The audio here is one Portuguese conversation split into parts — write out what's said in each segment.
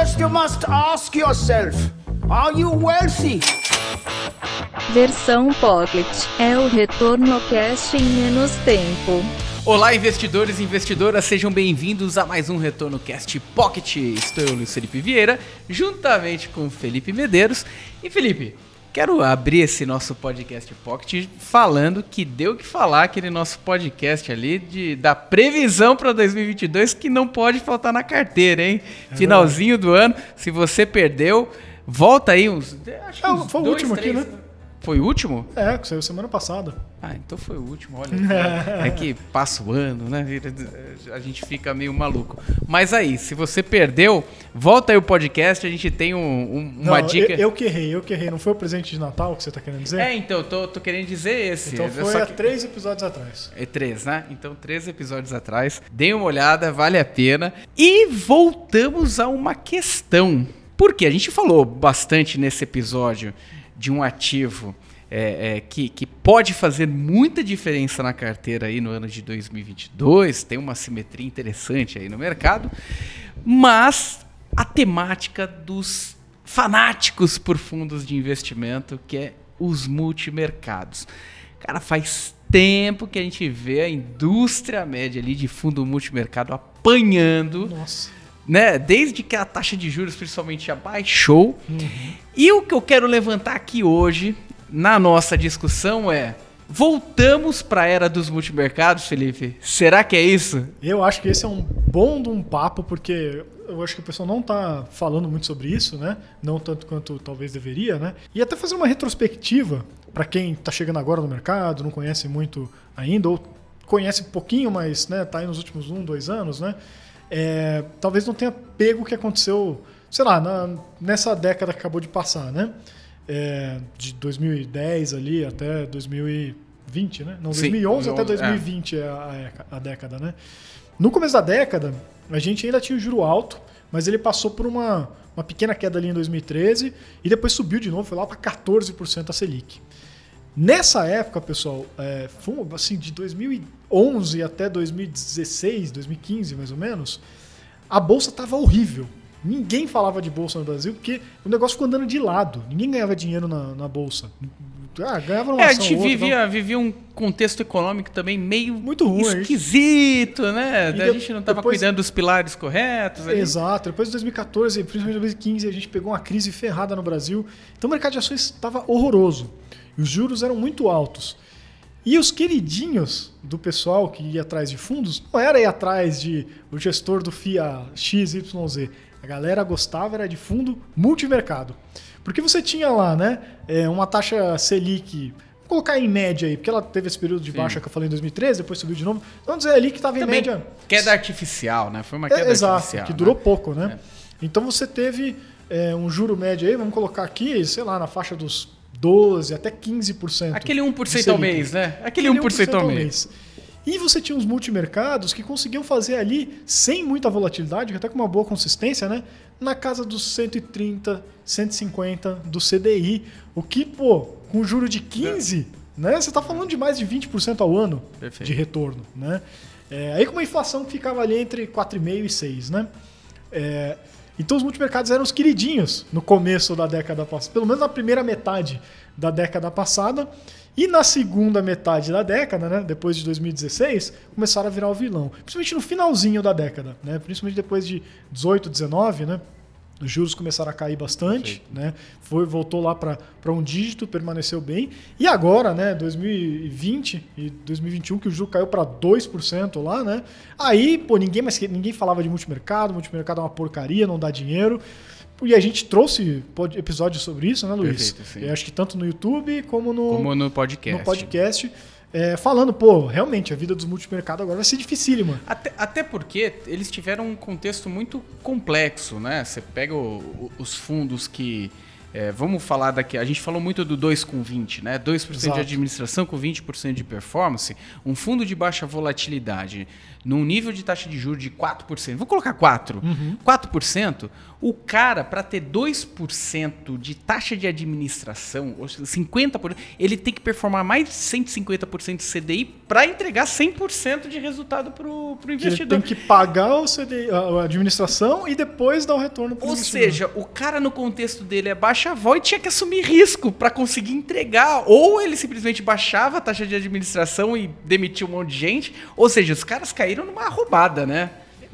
First, you must ask yourself Are you wealthy? Versão Pocket é o retorno cast em menos tempo. Olá, investidores e investidoras, sejam bem-vindos a mais um Retorno Cast Pocket. Estou eu, Luiz Felipe Vieira, juntamente com Felipe Medeiros. E Felipe, quero abrir esse nosso podcast Pocket falando que deu que falar aquele nosso podcast ali de, da previsão para 2022 que não pode faltar na carteira, hein? É Finalzinho do ano, se você perdeu, volta aí uns. Acho é, uns foi dois, o último três, aqui, né? Foi o último? É, que saiu semana passada. Ah, então foi o último, olha. é que passa o ano, né? A gente fica meio maluco. Mas aí, se você perdeu, volta aí o podcast, a gente tem um, um, uma não, dica. Eu, eu que errei, eu que errei. Não foi o presente de Natal que você tá querendo dizer? É, então, tô, tô querendo dizer esse. Então foi há que... três episódios atrás. É três, né? Então, três episódios atrás. Deem uma olhada, vale a pena. E voltamos a uma questão. Porque a gente falou bastante nesse episódio de um ativo é, é, que, que pode fazer muita diferença na carteira aí no ano de 2022, tem uma simetria interessante aí no mercado, mas a temática dos fanáticos por fundos de investimento, que é os multimercados. Cara, faz tempo que a gente vê a indústria média ali de fundo multimercado apanhando. Nossa né? Desde que a taxa de juros principalmente já baixou. Uhum. E o que eu quero levantar aqui hoje na nossa discussão é Voltamos para a era dos multimercados, Felipe? Será que é isso? Eu acho que esse é um bom de um papo, porque eu acho que o pessoal não está falando muito sobre isso, né? Não tanto quanto talvez deveria, né? E até fazer uma retrospectiva para quem está chegando agora no mercado, não conhece muito ainda, ou conhece pouquinho, mas está né, tá aí nos últimos um, dois anos, né? É, talvez não tenha pego o que aconteceu, sei lá, na, nessa década que acabou de passar, né? É, de 2010 ali até 2020, né? Não, 2011 Sim, até 2020 é, é a, a, década, né? No começo da década, a gente ainda tinha o juro alto, mas ele passou por uma, uma pequena queda ali em 2013 e depois subiu de novo, foi lá para 14% a Selic. Nessa época, pessoal, é, foi, assim, de 2011 até 2016, 2015 mais ou menos, a bolsa estava horrível. Ninguém falava de bolsa no Brasil porque o negócio ficou andando de lado. Ninguém ganhava dinheiro na, na bolsa. Ah, ganhava uma é, a gente outra, vivia, então... vivia um contexto econômico também meio muito ruim, esquisito, né? E a gente não estava cuidando dos pilares corretos. Ali. Exato. Depois de 2014, principalmente 2015, a gente pegou uma crise ferrada no Brasil. Então o mercado de ações estava horroroso. Os juros eram muito altos. E os queridinhos do pessoal que ia atrás de fundos não era ir atrás de o gestor do FIA XYZ. A galera gostava era de fundo multimercado. Porque você tinha lá, né, é, uma taxa Selic, vou colocar em média aí, porque ela teve esse período de baixa Sim. que eu falei em 2013, depois subiu de novo. Vamos dizer ali que estava em média. Queda artificial, né? Foi uma queda é, exato, artificial. Que durou né? pouco, né? É. Então você teve é, um juro médio aí, vamos colocar aqui, sei lá, na faixa dos 12%, até 15%. Aquele 1% ao mês, né? Aquele, Aquele 1%, 1% ao mês. mês. E você tinha uns multimercados que conseguiam fazer ali, sem muita volatilidade, até com uma boa consistência, né? Na casa dos 130, 150 do CDI. O que, pô, com juro de 15, é. né? Você está falando de mais de 20% ao ano Perfeito. de retorno, né? É, aí com uma inflação que ficava ali entre 4,5% e 6%, né? É, então os multimercados eram os queridinhos no começo da década passada, pelo menos na primeira metade da década passada. E na segunda metade da década, né, depois de 2016, começaram a virar o vilão. Principalmente no finalzinho da década, né, principalmente depois de 18, 19, né, os juros começaram a cair bastante, né? Foi, voltou lá para um dígito, permaneceu bem. E agora, né, 2020 e 2021, que o juro caiu para 2% lá, né? Aí, pô, ninguém mais ninguém falava de multimercado, multimercado é uma porcaria, não dá dinheiro. E a gente trouxe episódios sobre isso, né, Luiz? Perfeito, sim. Eu acho que tanto no YouTube como no, como no podcast. No podcast é, falando, pô, realmente a vida dos multimercados agora vai ser dificílima. Até, até porque eles tiveram um contexto muito complexo, né? Você pega o, o, os fundos que. É, vamos falar daqui. A gente falou muito do 2 com 20, né? 2% Exato. de administração com 20% de performance. Um fundo de baixa volatilidade num nível de taxa de juros de 4%, vou colocar 4%, uhum. 4%, o cara, para ter 2% de taxa de administração, ou 50%, ele tem que performar mais de 150% de CDI para entregar 100% de resultado para o Que ele investidor. tem que pagar o CDI, a administração e depois dar o retorno pro Ou investidor. seja, o cara no contexto dele é baixa vol e tinha que assumir risco para conseguir entregar. Ou ele simplesmente baixava a taxa de administração e demitia um monte de gente. Ou seja, os caras caíram numa roubada, né?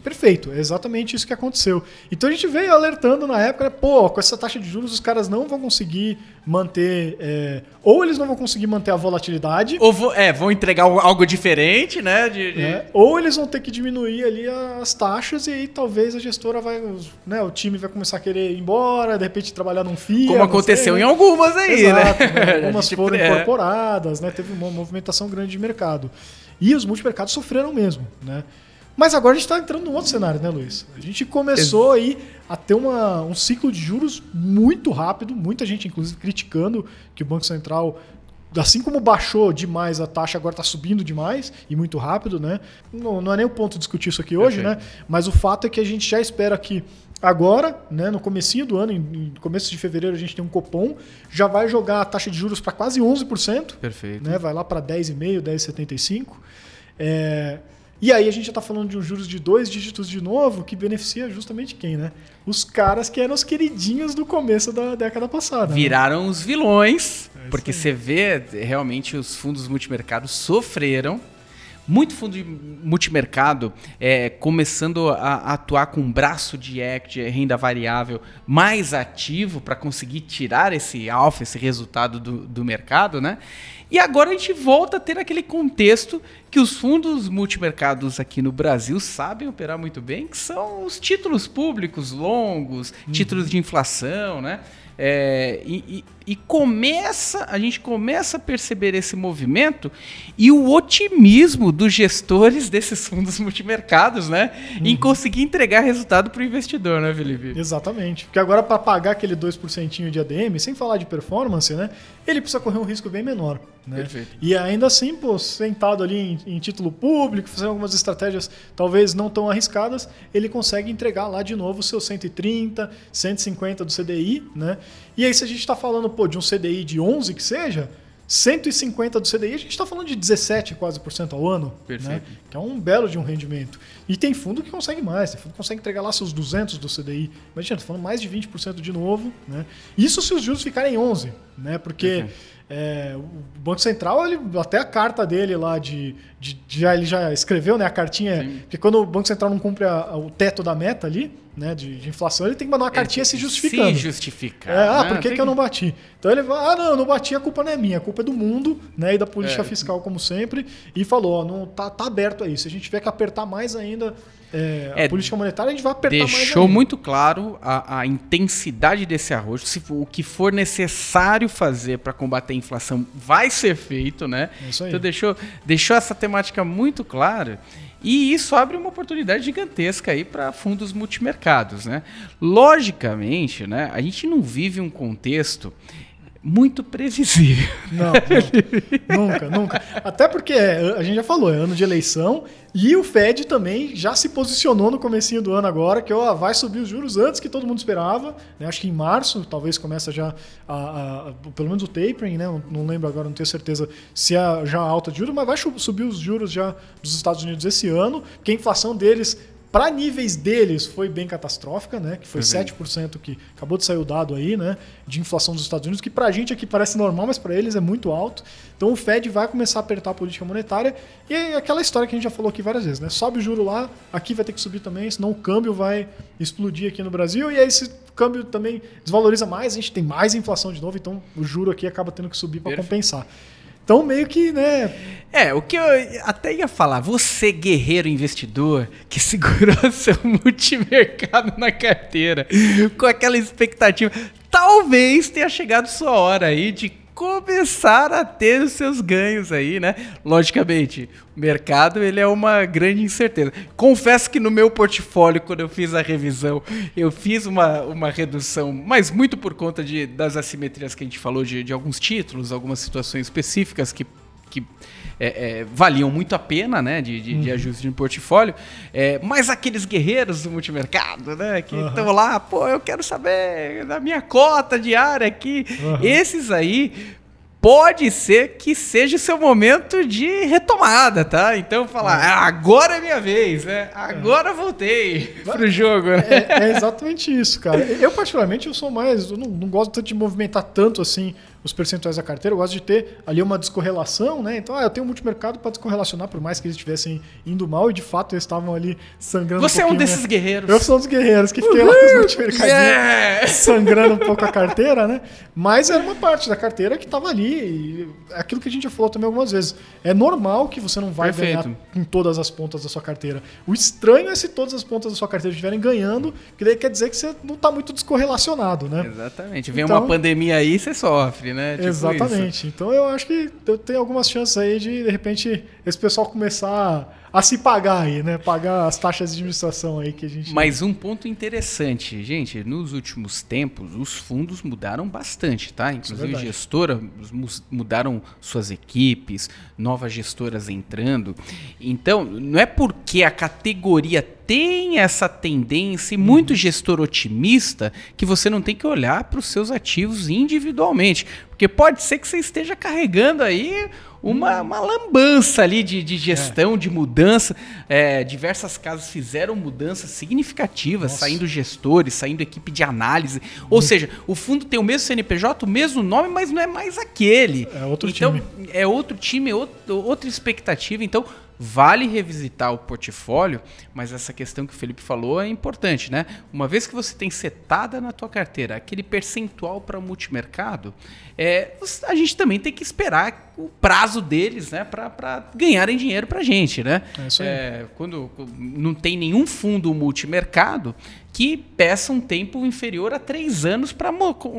Perfeito, é exatamente isso que aconteceu. Então a gente veio alertando na época, né, pô, com essa taxa de juros os caras não vão conseguir manter, é, ou eles não vão conseguir manter a volatilidade, Ou vo- é, vão entregar algo diferente, né? De, de- né, ou eles vão ter que diminuir ali as taxas e aí talvez a gestora vai, né, o time vai começar a querer ir embora, de repente trabalhar num FIA. Como aconteceu sei, em né? algumas aí, Exato, né? né? Algumas gente- foram é. incorporadas, né? Teve uma movimentação grande de mercado. E os multimercados sofreram mesmo, né? Mas agora a gente está entrando num outro cenário, né, Luiz? A gente começou aí a ter uma, um ciclo de juros muito rápido, muita gente, inclusive, criticando que o Banco Central, assim como baixou demais a taxa, agora está subindo demais e muito rápido, né? Não, não é nem o ponto de discutir isso aqui hoje, Perfeito. né? Mas o fato é que a gente já espera que agora, né, no comecinho do ano, em, em começo de fevereiro, a gente tem um Copom, já vai jogar a taxa de juros para quase 11%, Perfeito. né? Vai lá para 10,5, 10,75. É, e aí a gente já está falando de um juros de dois dígitos de novo, que beneficia justamente quem, né? Os caras que eram os queridinhos do começo da década passada. né? Viraram os vilões, É porque aí. você vê realmente os fundos multimercados sofreram. Muito fundo de multimercado é, começando a, a atuar com um braço de equity, renda variável mais ativo para conseguir tirar esse alfa, esse resultado do, do mercado, né? E agora a gente volta a ter aquele contexto que os fundos multimercados aqui no Brasil sabem operar muito bem, que são os títulos públicos longos, títulos de inflação, né? É, e, e- e começa, a gente começa a perceber esse movimento e o otimismo dos gestores desses fundos multimercados, né? Em conseguir entregar resultado para o investidor, né, Felipe? Exatamente. Porque agora, para pagar aquele 2% de ADM, sem falar de performance, né? Ele precisa correr um risco bem menor. Né? Perfeito. E ainda assim, pô, sentado ali em, em título público, fazendo algumas estratégias talvez não tão arriscadas, ele consegue entregar lá de novo o seu 130, 150 do CDI, né? E aí, se a gente está falando, pô, de um CDI de 11 que seja, 150 do CDI, a gente está falando de 17 quase por cento ao ano, né? Perfeito. que é um belo de um rendimento. E tem fundo que consegue mais, tem fundo que consegue entregar lá seus 200 do CDI. Imagina, tô falando mais de 20% de novo. Né? Isso se os juros ficarem 11, né? porque é, o Banco Central, ele, até a carta dele lá de, de, de- já, ele já escreveu né, a cartinha, porque quando o Banco Central não cumpre a- a- o teto da meta ali, né, de, de inflação, ele tem que mandar uma cartinha se justificando. Se justificar. É, ah, né? por que, que eu não bati? Então ele vai, ah, não, eu não bati, a culpa não é minha, a culpa é do mundo, né, e da política É. fiscal, como sempre, e falou, ó, não, tá, tá aberto aí, se a gente tiver que apertar mais ainda é, a É, política monetária, a gente vai apertar mais Deixou ainda. muito claro a, a intensidade desse arrojo. Se o que for necessário fazer para combater a inflação vai ser feito, né? É isso aí. Então deixou, deixou essa temática muito clara. E isso abre uma oportunidade gigantesca aí para fundos multimercados, né? Logicamente, né, a gente não vive um contexto muito previsível. Não, não. nunca, nunca. Até porque é, a gente já falou, é ano de eleição e o Fed também já se posicionou no comecinho do ano agora que ó, vai subir os juros antes que todo mundo esperava. né? Acho que em março talvez começa já a, a- pelo menos o tapering, né? Não, lembro agora, não tenho certeza se é já alta de juros, mas vai subir os juros já dos Estados Unidos esse ano, que a inflação deles para níveis deles foi bem catastrófica, né? Que foi bem. 7% que acabou de sair o dado aí, né? De inflação dos Estados Unidos, que pra gente aqui parece normal, mas para eles é muito alto. Então o Fed vai começar a apertar a política monetária. E é aquela história que a gente já falou aqui várias vezes, né? Sobe o juro lá, aqui vai ter que subir também, senão o câmbio vai explodir aqui no Brasil. E aí esse câmbio também desvaloriza mais, a gente tem mais inflação de novo, então o juro aqui acaba tendo que subir para compensar. Então meio que, né, É, o que eu até ia falar, você guerreiro investidor que segurou seu multimercado na carteira com aquela expectativa, talvez tenha chegado sua hora aí de começar a ter os seus ganhos aí, né? Logicamente, o mercado ele é uma grande incerteza. Confesso que no meu portfólio, quando eu fiz a revisão, eu fiz uma, uma redução, mas muito por conta de, das assimetrias que a gente falou de, de alguns títulos, algumas situações específicas que que é, é, valiam muito a pena, né, de, de, de ajuste de portfólio, é, mas aqueles guerreiros do multimercado, né, que estão lá, pô, eu quero saber da minha cota diária aqui, Aham. esses aí pode ser que seja o seu momento de retomada, tá? Então falar, ah, agora é minha vez, né? Agora voltei pro jogo, né? É, é exatamente isso, cara. Eu, particularmente, eu sou mais. Eu não, não gosto tanto de movimentar tanto assim os percentuais da carteira. Eu gosto de ter ali uma descorrelação, né? Então, ah, eu tenho um multimercado para descorrelacionar, por mais que eles estivessem indo mal e de fato eles estavam ali sangrando. Você é um pouquinho, desses né? guerreiros. Eu sou um dos guerreiros que fiquei lá com os multimercadinhos Yeah! sangrando um pouco a carteira, né? Mas era uma parte da carteira que estava ali. E é aquilo que a gente já falou também algumas vezes. É normal que você não vai Perfeito. ganhar em todas as pontas da sua carteira. O estranho é se todas as pontas da sua carteira estiverem ganhando, que daí quer dizer que você não está muito descorrelacionado, né? Exatamente. Vem Então- uma pandemia aí, você sofre, né? Tipo isso. Exatamente. Então eu acho que eu tenho algumas chances aí de, de repente, esse pessoal começar a se pagar aí, né? Pagar as taxas de administração aí que a gente. Mas um ponto interessante, gente, nos últimos tempos os fundos mudaram bastante, tá? Inclusive é verdade. gestora mus- mudaram suas equipes, novas gestoras entrando. Então, não é porque a categoria tem essa tendência e muito Uhum. gestor otimista que você não tem que olhar para os seus ativos individualmente, porque pode ser que você esteja carregando aí uma, uma lambança ali de, de gestão, de mudança. É, diversas casas fizeram mudanças significativas, Nossa. saindo gestores, saindo equipe de análise. Ou seja, o fundo tem o mesmo CNPJ, o mesmo nome, mas não é mais aquele. É outro então, time. É outro time, outro- outra expectativa. Então, vale revisitar o portfólio, mas essa questão que o Felipe falou é importante, né? Uma vez que você tem setada na tua carteira aquele percentual para multimercado, é, a gente também tem que esperar o prazo deles, né, para ganharem dinheiro para gente, né? É isso aí. É, quando não tem nenhum fundo multimercado que peça um tempo inferior a três anos para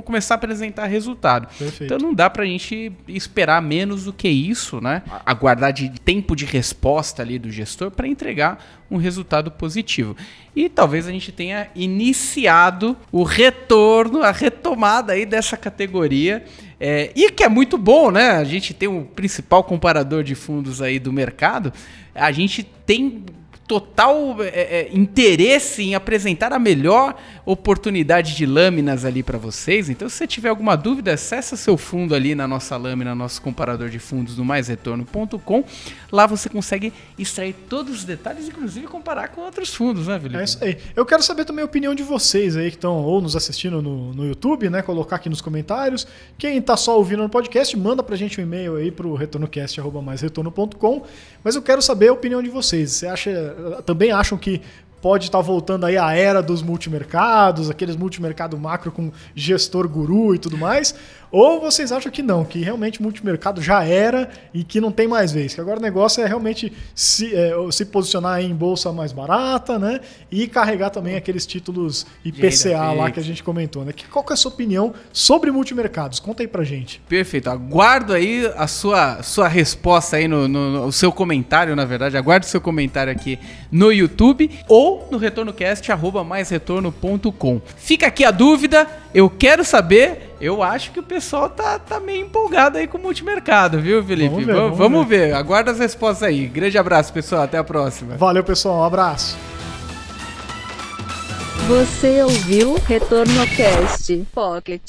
começar a apresentar resultado. Perfeito. Então não dá pra gente esperar menos do que isso, né? Aguardar de tempo de resposta ali do gestor para entregar um resultado positivo. E talvez a gente tenha iniciado o retorno, a retomada aí dessa categoria. É, e que é muito bom, né? A gente tem o principal comparador de fundos aí do mercado. A gente tem total é, é, interesse em apresentar a melhor oportunidade de lâminas ali para vocês. Então, se você tiver alguma dúvida, acessa seu fundo ali na nossa lâmina, nosso comparador de fundos no maisretorno.com. Lá você consegue extrair todos os detalhes, inclusive comparar com outros fundos, né, Felipe? É isso aí. Eu quero saber também a opinião de vocês aí que estão ou nos assistindo no, no YouTube, né? Colocar aqui nos comentários. Quem tá só ouvindo no podcast, manda pra gente um e-mail aí pro retornocast.com. Mas eu quero saber a opinião de vocês. Você acha. Também acham que pode estar voltando aí a era dos multimercados, aqueles multimercado macro com gestor guru e tudo mais? Ou vocês acham que não, que realmente multimercado já era e que não tem mais vez? Que agora o negócio é realmente se, é, se posicionar em bolsa mais barata, né? E carregar também aqueles títulos IPCA lá que a gente comentou, né? Que- Qual que é a sua opinião sobre multimercados? Conta aí pra gente. Perfeito. Aguardo aí a sua, sua resposta aí no, no- no- o seu comentário, na verdade. Aguardo o seu comentário aqui no YouTube ou no retornocast arroba maisretorno.com. Fica aqui a dúvida, eu quero saber. Eu acho que o pessoal tá, tá meio empolgado aí com o multimercado, viu, Felipe? Vamos ver, Va- vamos vamos ver. Aguarda as respostas aí. Grande abraço, pessoal. Até a próxima. Valeu, pessoal. Um abraço. Você ouviu Retorno Cast Pocket.